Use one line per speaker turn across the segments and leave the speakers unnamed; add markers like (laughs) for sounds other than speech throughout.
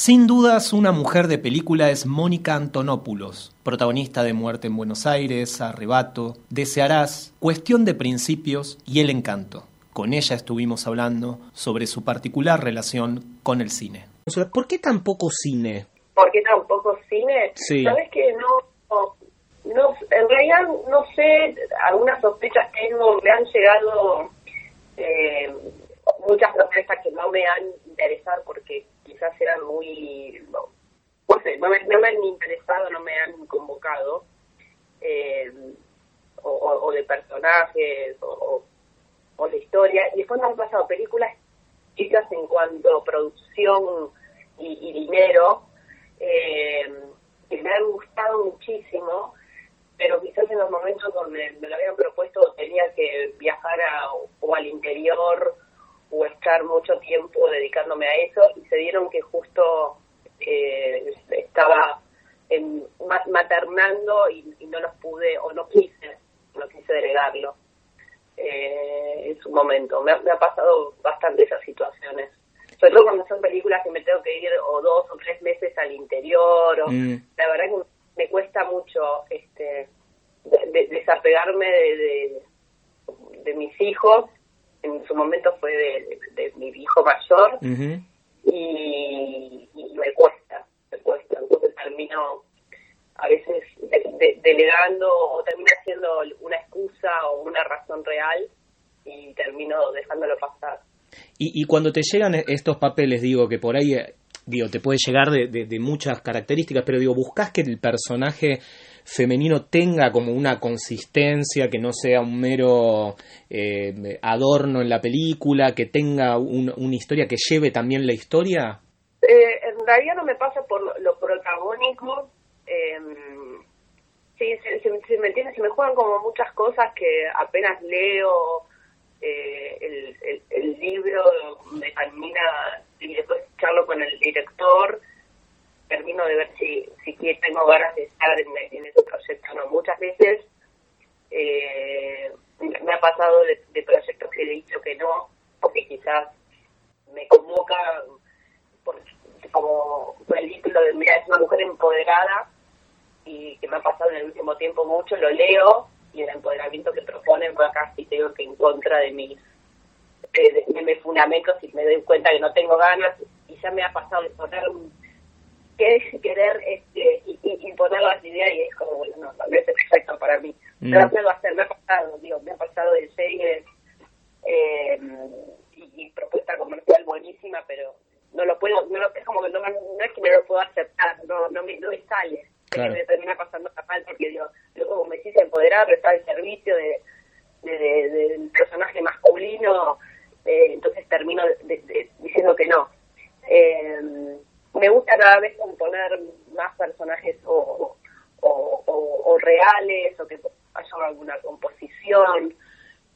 Sin dudas, una mujer de película es Mónica Antonopoulos, protagonista de Muerte en Buenos Aires, Arrebato, Desearás, Cuestión de Principios y El Encanto. Con ella estuvimos hablando sobre su particular relación con el cine. ¿Por qué tan poco cine?
¿Por qué tan poco cine?
Sí.
Sabes que no, no, en realidad no sé, algunas sospechas tengo, me han llegado eh, muchas propuestas que no me han interesado porque quizás eran muy, no, sé, no me, han interesado, no me han convocado, eh, o, de personajes, o, o, de historia, y después me han pasado películas chicas en cuanto a producción y, dinero, eh, que me han gustado muchísimo, pero quizás en los momentos donde me lo habían propuesto tenía que viajar a, o al interior estar mucho tiempo dedicándome a eso y se dieron que justo eh, estaba en, maternando y, no los pude o no quise, no quise delegarlo eh, en su momento. Me, ha pasado bastante esas situaciones. Sobre todo cuando son películas que me tengo que ir o dos o tres meses al interior. O, mm. La verdad que me cuesta mucho este desapegarme de, de mis hijos en su momento fue de, mi hijo mayor y, me cuesta, me cuesta. Entonces termino a veces delegando o termina siendo una excusa o una razón real y termino dejándolo pasar.
Y, y cuando te llegan estos papeles, digo que por ahí digo, te puede llegar de, de, muchas características, pero digo, buscas que el personaje femenino tenga como una consistencia, que no sea un mero eh, adorno en la película, que tenga una historia que lleve también la historia?
Eh, en realidad no me pasa por lo, protagónico. Em, sí, se, me entiende, se me juegan como muchas cosas que apenas leo eh, el, el, libro, me termina y después charlo con el director termino de ver si, si tengo ganas de estar en, ese proyecto no. Muchas veces eh, me ha pasado de, proyectos que he dicho que no, porque quizás me convoca por, como el título de, mira, es una mujer empoderada y que me ha pasado en el último tiempo mucho, lo leo y el empoderamiento que proponen fue casi tengo que en contra de mis de, de, mis fundamentos y me doy cuenta que no tengo ganas y ya me ha pasado de poner un que (laughs) querer este, imponer las ideas y es como, bueno, no, no es perfecto para mí. Mm. Pero puedo hacer, me ha pasado, digo, me ha pasado de series eh, y, propuesta comercial buenísima, pero no lo puedo, no lo, es como que no, no es que me lo puedo aceptar, no, no, me, no me sale. Claro. me termina pasando mal porque digo, yo como me quise empoderar, estar al servicio de, de, de, del personaje masculino, eh, entonces termino diciendo que no. Eh, me gusta cada vez componer más personajes o, o, reales o que haya alguna composición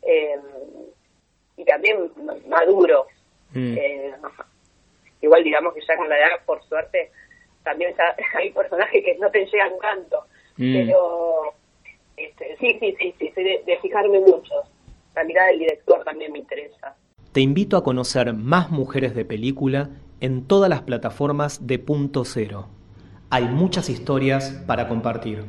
eh, y también maduro. Mm. Eh, igual digamos que ya con la edad, por suerte, también (laughs) hay personajes que no te llegan tanto, mm. pero este, sí, sí, sí, sí, de, de fijarme mucho. La mirada del director también me interesa.
Te invito a conocer más mujeres de película en todas las plataformas de Punto Cero. Hay muchas historias para compartir.